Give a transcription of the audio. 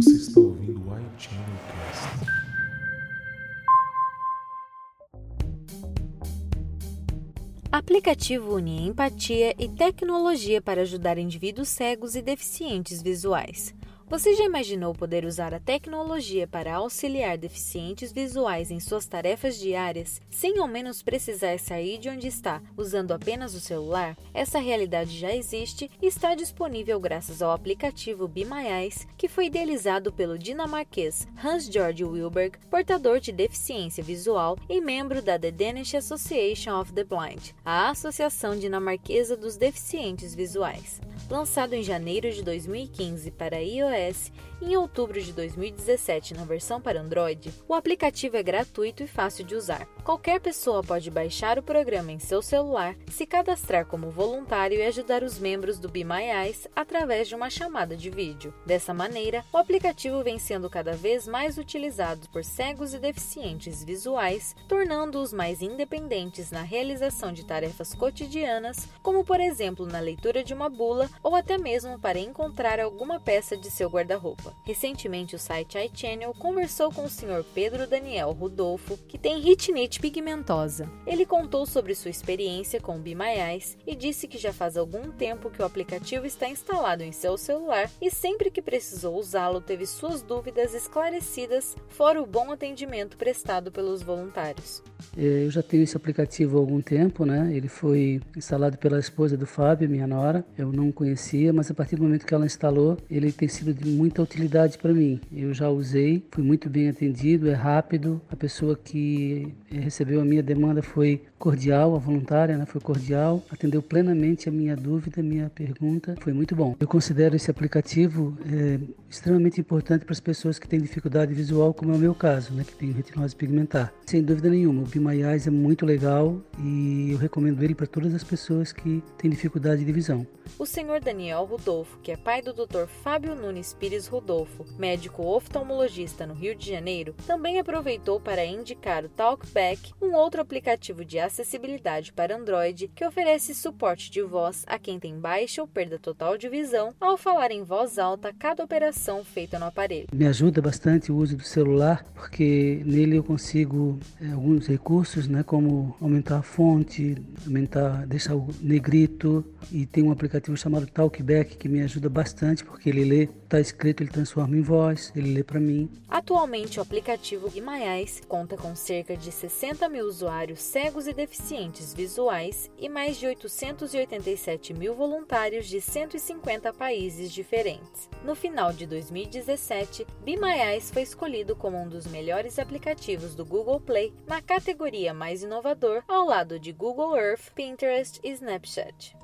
Você está ouvindo o iChannelcast. Aplicativo une empatia e tecnologia para ajudar indivíduos cegos e deficientes visuais. Você já imaginou poder usar a tecnologia para auxiliar deficientes visuais em suas tarefas diárias, sem ao menos precisar sair de onde está, usando apenas o celular? Essa realidade já existe e está disponível graças ao aplicativo Be My Eyes, que foi idealizado pelo dinamarquês Hans-Georg Wilberg, portador de deficiência visual e membro da The Danish Association of the Blind, a Associação Dinamarquesa dos Deficientes Visuais. Lançado em janeiro de 2015 para iOS e em outubro de 2017 na versão para Android, o aplicativo é gratuito e fácil de usar. Qualquer pessoa pode baixar o programa em seu celular, se cadastrar como voluntário e ajudar os membros do Be My Eyes através de uma chamada de vídeo. Dessa maneira, o aplicativo vem sendo cada vez mais utilizado por cegos e deficientes visuais, tornando-os mais independentes na realização de tarefas cotidianas, como por exemplo na leitura de uma bula ou até mesmo para encontrar alguma peça de seu guarda-roupa. Recentemente, o site iChannel conversou com o Sr. Pedro Daniel Rudolfo, que tem retinite pigmentosa. Ele contou sobre sua experiência com o Be My Eyes e disse que já faz algum tempo que o aplicativo está instalado em seu celular e sempre que precisou usá-lo teve suas dúvidas esclarecidas, fora o bom atendimento prestado pelos voluntários. É, eu já tenho esse aplicativo há algum tempo, né? Ele foi instalado pela esposa do Fábio, minha nora. Eu não conhecia, mas a partir do momento que ela instalou, ele tem sido de muita utilidade para mim. Eu já usei, fui muito bem atendido, é rápido. A pessoa que recebeu a minha demanda foi cordial, a voluntária, né? Foi cordial, atendeu plenamente a minha dúvida, a minha pergunta. Foi muito bom. Eu considero esse aplicativo é, extremamente importante para as pessoas que têm dificuldade visual, como é o meu caso, né? Que tem retinose pigmentar. Sem dúvida nenhuma, o Eyes é muito legal e eu recomendo ele para todas as pessoas que têm dificuldade de visão. O senhor Daniel Rodolfo, que é pai do Dr. Fábio Nunes Pires Rodolfo, médico oftalmologista no Rio de Janeiro, também aproveitou para indicar o Talkback, um outro aplicativo de acessibilidade para Android que oferece suporte de voz a quem tem baixa ou perda total de visão ao falar em voz alta cada operação feita no aparelho. Me ajuda bastante o uso do celular, porque nele eu consigo é, alguns recursos, né, como aumentar a fonte, aumentar, deixar o negrito e tem um aplicativo chamado Talkback que me ajuda bastante porque ele lê, está escrito, ele transforma em voz, ele lê para mim. Atualmente o aplicativo Guimaiás conta com cerca de 60 mil usuários cegos e deficientes visuais e mais de 887 mil voluntários de 150 países diferentes. No final de 2017, Be My Eyes foi escolhido como um dos melhores aplicativos do Google Play na categoria mais inovador, ao lado de Google Earth, Pinterest e Snapchat.